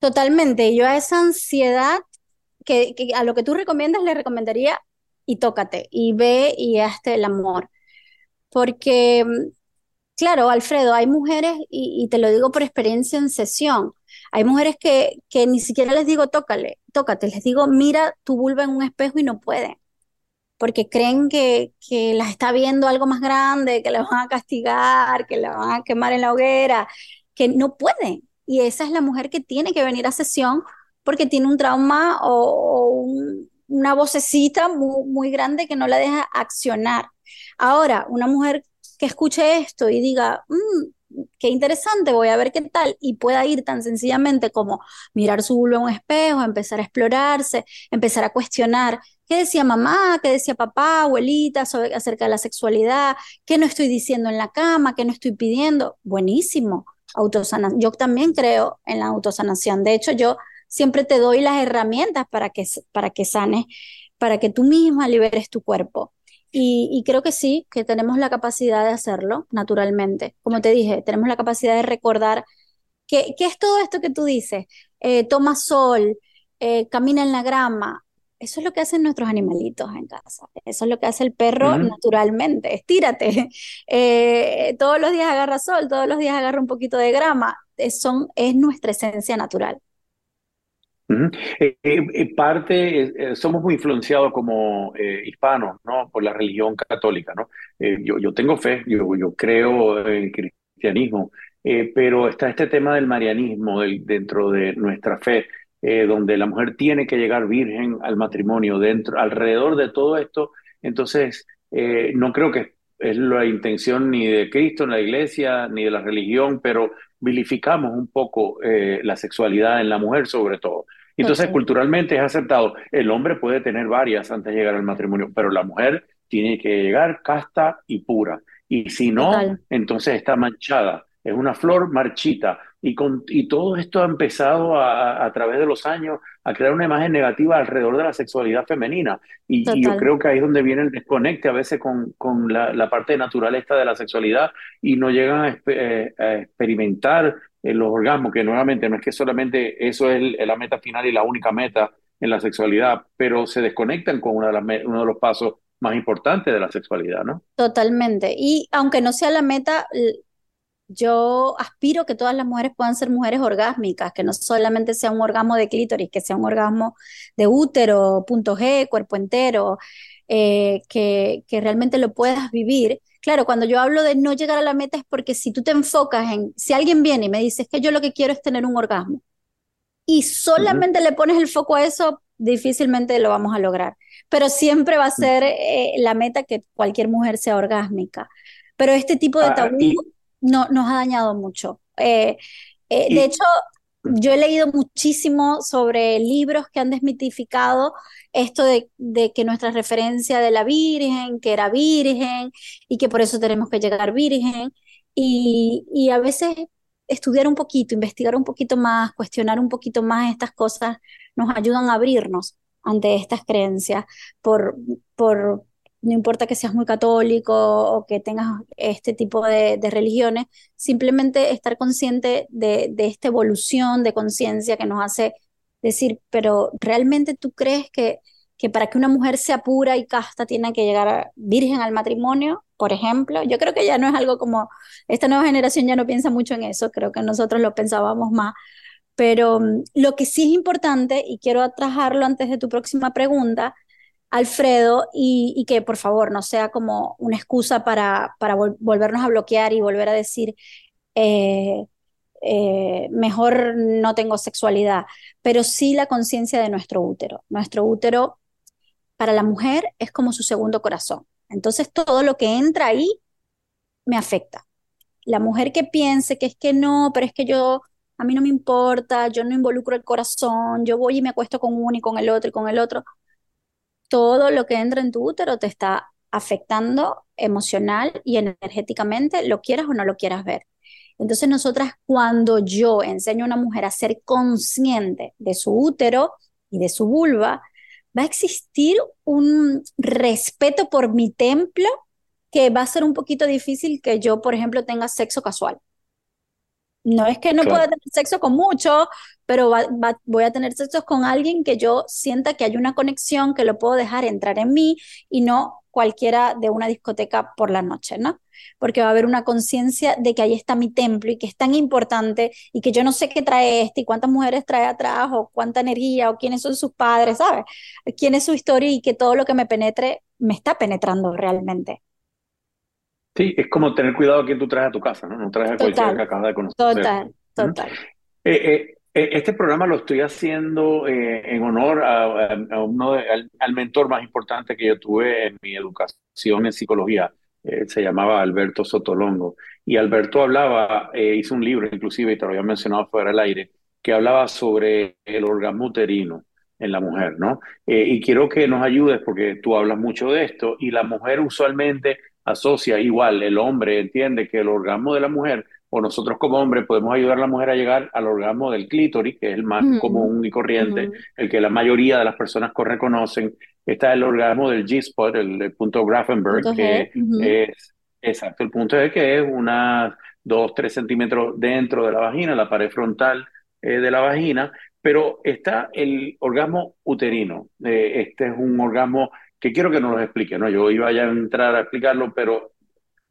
Totalmente. Yo a esa ansiedad, que, a lo que tú recomiendas, le recomendaría y tócate, y ve y hazte el amor porque, claro, Alfredo, hay mujeres, y, te lo digo por experiencia en sesión, hay mujeres que, que ni siquiera les digo tócale, tócate, les digo mira tu vulva en un espejo y no pueden, porque creen que, que las está viendo algo más grande, que la van a castigar, que la van a quemar en la hoguera, que no pueden. Y esa es la mujer que tiene que venir a sesión porque tiene un trauma o, una vocecita muy, muy grande que no la deja accionar. Ahora, una mujer que escuche esto y diga, mm, qué interesante, voy a ver qué tal, y pueda ir tan sencillamente como mirar su vulva en un espejo, empezar a explorarse, empezar a cuestionar qué decía mamá, qué decía papá, abuelita sobre, acerca de la sexualidad, qué no estoy diciendo en la cama, qué no estoy pidiendo, buenísimo. autosanación. Yo también creo en la autosanación. De hecho, yo siempre te doy las herramientas para que, para que sanes, para que tú misma liberes tu cuerpo. Y, creo que sí, que tenemos la capacidad de hacerlo naturalmente. Como te dije, tenemos la capacidad de recordar que, es todo esto que tú dices. Eh, toma sol, eh, camina en la grama. Eso es lo que hacen nuestros animalitos en casa. Eso es lo que hace el perro naturalmente. Estírate. (laughs) Eh, todos los días agarra sol, todos los días agarra un poquito de grama. son, es nuestra esencia natural. Eh, eh, parte, eh, somos muy influenciados como hispanos, ¿no? Por la religión católica, ¿no? yo, yo tengo fe, yo, yo creo en cristianismo, pero está este tema del marianismo dentro de nuestra fe, donde la mujer tiene que llegar virgen al matrimonio, dentro, alrededor de todo esto, entonces no creo que es la intención ni de Cristo, ni de la iglesia, ni de la religión, pero vilificamos un poco eh, la sexualidad en la mujer sobre todo. Entonces, culturalmente es aceptado. El hombre puede tener varias antes de llegar al matrimonio, pero la mujer tiene que llegar casta y pura. Y si no, entonces está manchada. Es una flor marchita. Y, con, y todo esto ha empezado a, a, través de los años a crear una imagen negativa alrededor de la sexualidad femenina. Y, yo creo que ahí es donde viene el desconecte a veces con, con la, la, parte natural esta de la sexualidad y no llegan a, eh, experimentar eh, los orgasmos, que nuevamente no es que solamente eso es la meta final y la única meta en la sexualidad, pero se desconectan con una de uno de los pasos más importantes de la sexualidad, ¿no? Totalmente. Y aunque no sea la meta, yo aspiro que todas las mujeres puedan ser mujeres orgásmicas, que no solamente sea un orgasmo de clítoris, que sea un orgasmo de útero, punto G, cuerpo entero, eh, que, que realmente lo puedas vivir. Claro, cuando yo hablo de no llegar a la meta es porque si tú te enfocas en, si alguien viene y me dice, es que yo lo que quiero es tener un orgasmo, y solamente le pones el foco a eso, difícilmente lo vamos a lograr. Pero siempre va a ser eh, la meta que cualquier mujer sea orgásmica. Pero este tipo de ah, tabú no, nos ha dañado mucho. Eh, eh, de hecho, yo he leído muchísimo sobre libros que han desmitificado esto de, que nuestra referencia de la Virgen, que era virgen y que por eso tenemos que llegar virgen. Y, y a veces estudiar un poquito, investigar un poquito más, cuestionar un poquito más estas cosas, nos ayudan a abrirnos ante estas creencias por, por, no importa que seas muy católico o que tengas este tipo de, religiones, simplemente estar consciente de, esta evolución de conciencia que nos hace decir, pero ¿realmente tú crees que, que para que una mujer sea pura y casta tiene que llegar virgen al matrimonio, por ejemplo? Yo creo que ya no es algo como, esta nueva generación ya no piensa mucho en eso, creo que nosotros lo pensábamos más. Pero mm, lo que sí es importante, y quiero atrajarlo antes de tu próxima pregunta, Alfredo, y, que por favor no sea como una excusa para, volvernos a bloquear y volver a decir, eh, eh, mejor no tengo sexualidad, pero sí la conciencia de nuestro útero. Nuestro útero para la mujer es como su segundo corazón. Entonces todo lo que entra ahí me afecta. La mujer que piense que es que no, pero es que yo, a mí no me importa, yo no involucro el corazón, yo voy y me acuesto con uno y con el otro y con el otro, todo lo que entra en tu útero te está afectando emocional y energéticamente, lo quieras o no lo quieras ver. Entonces nosotras cuando yo enseño a una mujer a ser consciente de su útero y de su vulva, va a existir un respeto por mi templo que va a ser un poquito difícil que yo, por ejemplo, tenga sexo casual. No es que no pueda tener sexo con mucho, pero voy a tener sexo con alguien que yo sienta que hay una conexión, que lo puedo dejar entrar en mí y no cualquiera de una discoteca por la noche, ¿no? Porque va a haber una conciencia de que ahí está mi templo y que es tan importante y que yo no sé qué trae este y cuántas mujeres trae atrás o cuánta energía o quiénes son sus padres, ¿sabes? Quién es su historia y que todo lo que me penetre me está penetrando realmente. Sí, es como tener cuidado a quien tú traes a tu casa, ¿no? No traes a cualquiera que acabas de conocer. Total, total. Eh, eh, eh, este programa lo estoy haciendo en honor a, uno al, mentor más importante que yo tuve en mi educación en psicología. se llamaba Alberto Sotolongo. Y Alberto hablaba, hizo un libro inclusive, y te lo había mencionado fuera del aire, que hablaba sobre el orgasmo uterino en la mujer, ¿no? y quiero que nos ayudes porque tú hablas mucho de esto y la mujer usualmente asocia igual, el hombre entiende que el orgasmo de la mujer o nosotros como hombres podemos ayudar a la mujer a llegar al orgasmo del clítoris, que es el más común y corriente, el que la mayoría de las personas reconocen. Está el orgasmo del G-spot, el, punto Grafenberg, que es exacto. El punto es que es unas 2, 3 centímetros dentro de la vagina, la pared frontal eh, de la vagina, pero está el orgasmo uterino. Eh, este es un orgasmo que quiero que nos lo explique, ¿no? Yo iba a entrar a explicarlo, pero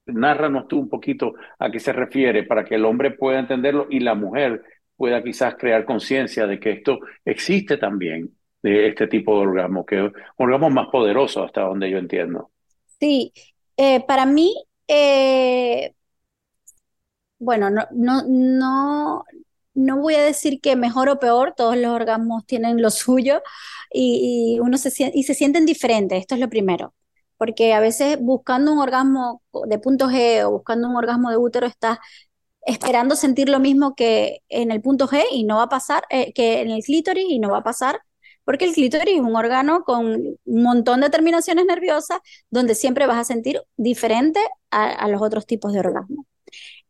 nárranos tú un poquito a qué se refiere para que el hombre pueda entenderlo y la mujer pueda quizás crear conciencia de que esto existe también, de este tipo de orgasmo, que es un orgasmo más poderoso hasta donde yo entiendo. Sí, eh, para mí, bueno, no, no, no, no voy a decir que mejor o peor, todos los orgasmos tienen lo suyo y, uno se, y se sienten diferentes, esto es lo primero, porque a veces buscando un orgasmo de punto G o buscando un orgasmo de útero estás esperando sentir lo mismo que en el punto G y no va a pasar, eh, que en el clítoris y no va a pasar, porque el clítoris es un órgano con un montón de terminaciones nerviosas donde siempre vas a sentir diferente a, los otros tipos de orgasmo.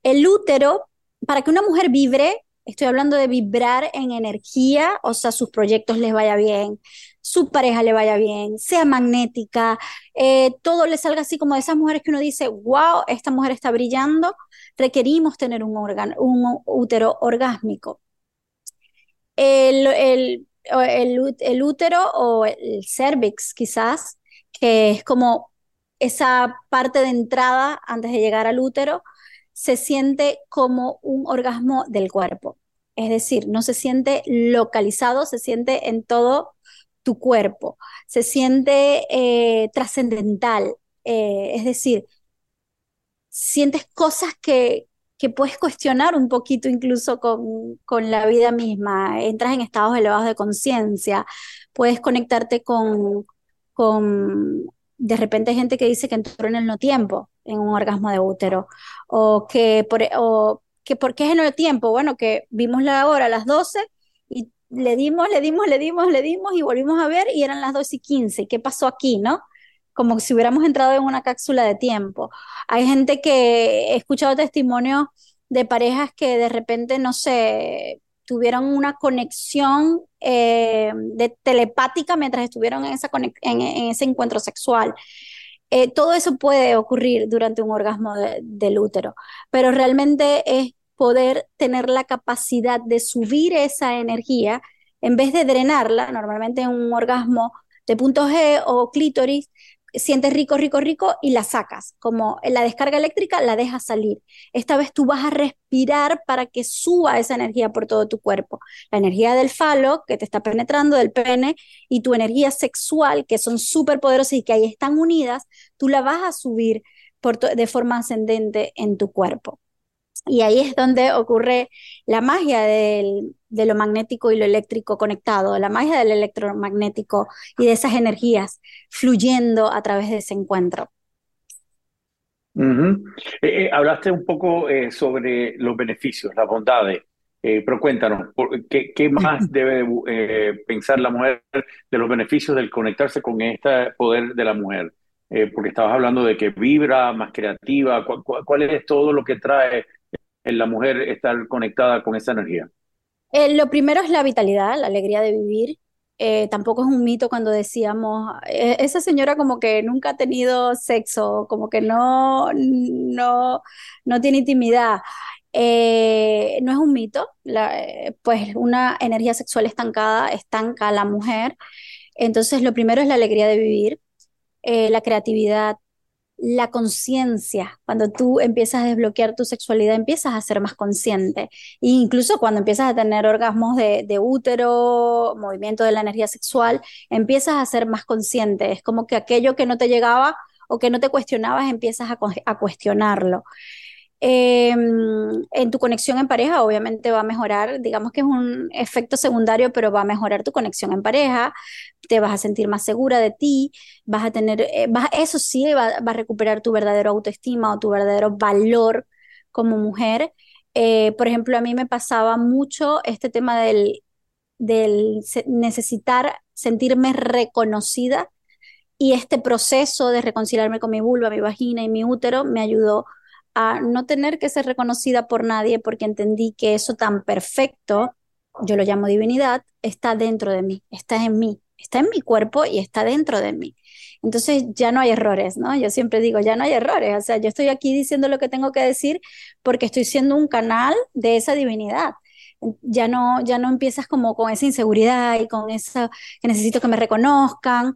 El útero, para que una mujer vibre, Estoy hablando de vibrar en energía, o sea, sus proyectos les vaya bien, su pareja le vaya bien, sea magnética, eh, todo le salga así como de esas mujeres que uno dice, wow, esta mujer está brillando, requerimos tener un, órgano, un útero orgásmico. El, el, el, útero o el cervix quizás, que es como esa parte de entrada antes de llegar al útero, se siente como un orgasmo del cuerpo. Es decir, no se siente localizado, se siente en todo tu cuerpo, se siente eh, trascendental, eh, es decir, sientes cosas que, que puedes cuestionar un poquito incluso con, con, la vida misma, entras en estados elevados de conciencia, puedes conectarte con, con de repente gente que dice que entró en el no tiempo, en un orgasmo de útero, o que por, o que por qué es en el tiempo, bueno, que vimos la hora a las 12 y le dimos, le dimos, le dimos, le dimos y volvimos a ver y eran las 2 y 15, ¿qué pasó aquí, no? Como si hubiéramos entrado en una cápsula de tiempo. Hay gente que he escuchado testimonios de parejas que de repente, no sé, tuvieron una conexión eh, de telepática mientras estuvieron en, esa en, ese encuentro sexual. Eh, todo eso puede ocurrir durante un orgasmo del útero, pero realmente es poder tener la capacidad de subir esa energía en vez de drenarla, normalmente en un orgasmo de punto G o clítoris, sientes rico, rico, rico y la sacas. Como en la descarga eléctrica la dejas salir. Esta vez tú vas a respirar para que suba esa energía por todo tu cuerpo. La energía del falo que te está penetrando, del pene, y tu energía sexual, que son súper poderosas y que ahí están unidas, tú la vas a subir por de forma ascendente en tu cuerpo. Y ahí es donde ocurre la magia del, de lo magnético y lo eléctrico conectado, la magia del electromagnético y de esas energías fluyendo a través de ese encuentro. Eh, eh, hablaste un poco eh, sobre los beneficios, las bondades, pero cuéntanos, ¿qué, qué (laughs) más debe pensar la mujer de los beneficios del conectarse con este poder de la mujer? porque estabas hablando de que vibra, más creativa, cuál es todo lo que trae en la mujer estar conectada con esa energía? Eh, lo primero es la vitalidad, la alegría de vivir. Eh, tampoco es un mito cuando decíamos, eh, esa señora como que nunca ha tenido sexo, como que no, no, no tiene intimidad. no es un mito, pues una energía sexual estancada estanca a la mujer. Entonces, lo primero es la alegría de vivir, la creatividad, la conciencia, cuando tú empiezas a desbloquear tu sexualidad, empiezas a ser más consciente. E incluso cuando empiezas a tener orgasmos de, útero, movimiento de la energía sexual, empiezas a ser más consciente. Es como que aquello que no te llegaba o que no te cuestionabas, empiezas a cuestionarlo. Em, en tu conexión en pareja, obviamente va a mejorar, digamos que es un efecto secundario, pero va a mejorar tu conexión en pareja, te vas a sentir más segura de ti, vas a tener, eh, eso sí va, a recuperar tu verdadero autoestima o tu verdadero valor como mujer. Eh, por ejemplo, a mí me pasaba mucho este tema del, del necesitar sentirme reconocida y este proceso de reconciliarme con mi vulva, mi vagina y mi útero me ayudó a no tener que ser reconocida por nadie porque entendí que eso tan perfecto, yo lo llamo divinidad, está dentro de mí, está en mí, está en mi cuerpo y está dentro de mí. Entonces ya no hay errores, ¿no? Yo siempre digo, ya no hay errores, o sea, yo estoy aquí diciendo lo que tengo que decir porque estoy siendo un canal de esa divinidad. Ya no, ya no empiezas como con esa inseguridad y con eso que necesito que me reconozcan.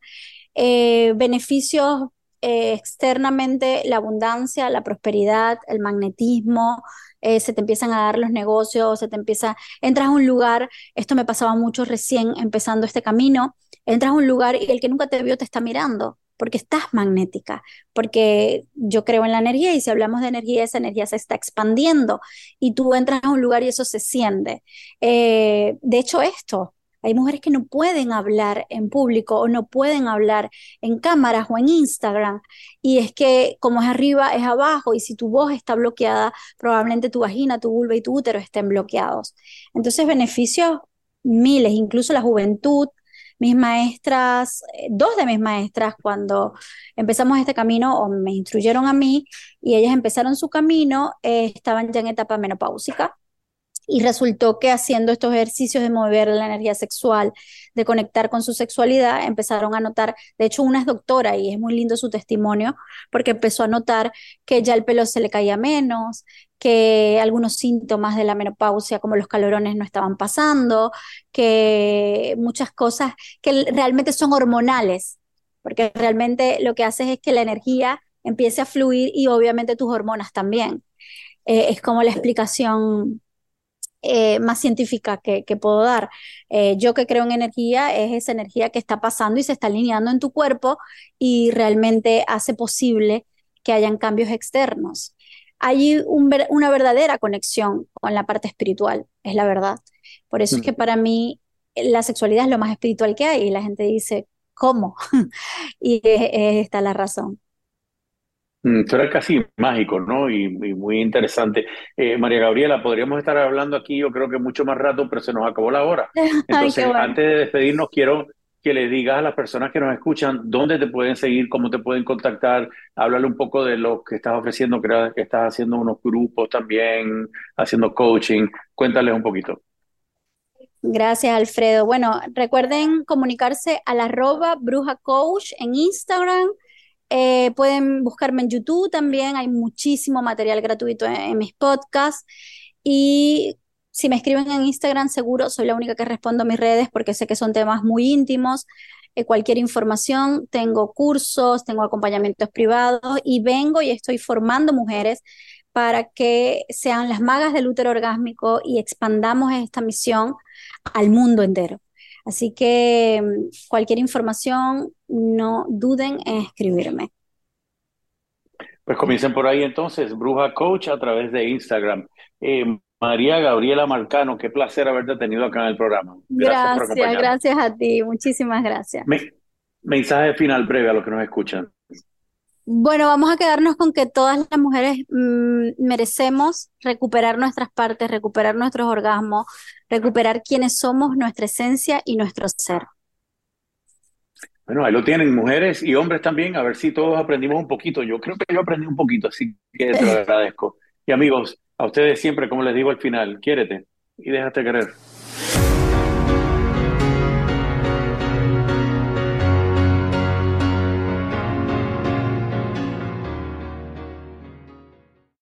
Eh, beneficios eh, externamente, la abundancia, la prosperidad, el magnetismo, eh, se te empiezan a dar los negocios, se te empieza, entras a un lugar, esto me pasaba mucho recién empezando este camino, entras a un lugar y el que nunca te vio te está mirando, porque estás magnética, porque yo creo en la energía y si hablamos de energía, esa energía se está expandiendo y tú entras a un lugar y eso se siente. Eh, de hecho, esto, hay mujeres que no pueden hablar en público o no pueden hablar en cámaras o en Instagram. Y es que como es arriba, es abajo. Y si tu voz está bloqueada, probablemente tu vagina, tu vulva y tu útero estén bloqueados. Entonces, beneficios miles, incluso la juventud. Mis maestras, eh, dos de mis maestras, cuando empezamos este camino, o me instruyeron a mí y ellas empezaron su camino, eh, estaban ya en etapa menopáusica y resultó que haciendo estos ejercicios de mover la energía sexual, de conectar con su sexualidad, empezaron a notar, de hecho una es doctora y es muy lindo su testimonio, porque empezó a notar que ya el pelo se le caía menos, que algunos síntomas de la menopausia como los calorones no estaban pasando, que muchas cosas que realmente son hormonales, porque realmente lo que haces es que la energía empiece a fluir y obviamente tus hormonas también. Eh, es como la explicación eh, más científica que, puedo dar. Eh, yo que creo en energía es esa energía que está pasando y se está alineando en tu cuerpo y realmente hace posible que hayan cambios externos. Hay una verdadera conexión con la parte espiritual, es la verdad. Por eso es que para mí la sexualidad es lo más espiritual que hay y la gente dice, ¿cómo? (laughs) y está la razón. Mm, esto era casi mágico, ¿no? Y, muy interesante. Eh, María Gabriela, podríamos estar hablando aquí, yo creo que mucho más rato, pero se nos acabó la hora. (laughs) Entonces, antes de despedirnos, quiero que le digas a las personas que nos escuchan dónde te pueden seguir, cómo te pueden contactar. Háblale un poco de lo que estás ofreciendo, creo que estás haciendo unos grupos también, haciendo coaching. Cuéntales un poquito. Gracias, Alfredo. Bueno, recuerden comunicarse al arroba bruja coach en Instagram eh, pueden buscarme en YouTube también, hay muchísimo material gratuito en, mis podcasts. Y si me escriben en Instagram, seguro soy la única que respondo a mis redes porque sé que son temas muy íntimos. Eh, cualquier información, tengo cursos, tengo acompañamientos privados y vengo y estoy formando mujeres para que sean las magas del útero orgásmico y expandamos esta misión al mundo entero. Así que mm, cualquier información, no duden en escribirme. Pues comiencen por ahí entonces, Bruja Coach a través de Instagram. Eh, María Gabriela Marcano, qué placer haberte tenido acá en el programa. Gracias, gracias, gracias a ti, muchísimas gracias. mensaje final breve a los que nos escuchan. Bueno, vamos a quedarnos con que todas las mujeres mm, merecemos recuperar nuestras partes, recuperar nuestros orgasmos, recuperar quiénes somos, nuestra esencia y nuestro ser. Bueno, ahí lo tienen, mujeres y hombres también, a ver si todos aprendimos un poquito. Yo creo que yo aprendí un poquito, así que te lo (laughs) agradezco. Y amigos, a ustedes siempre, como les digo al final, quiérete y déjate querer.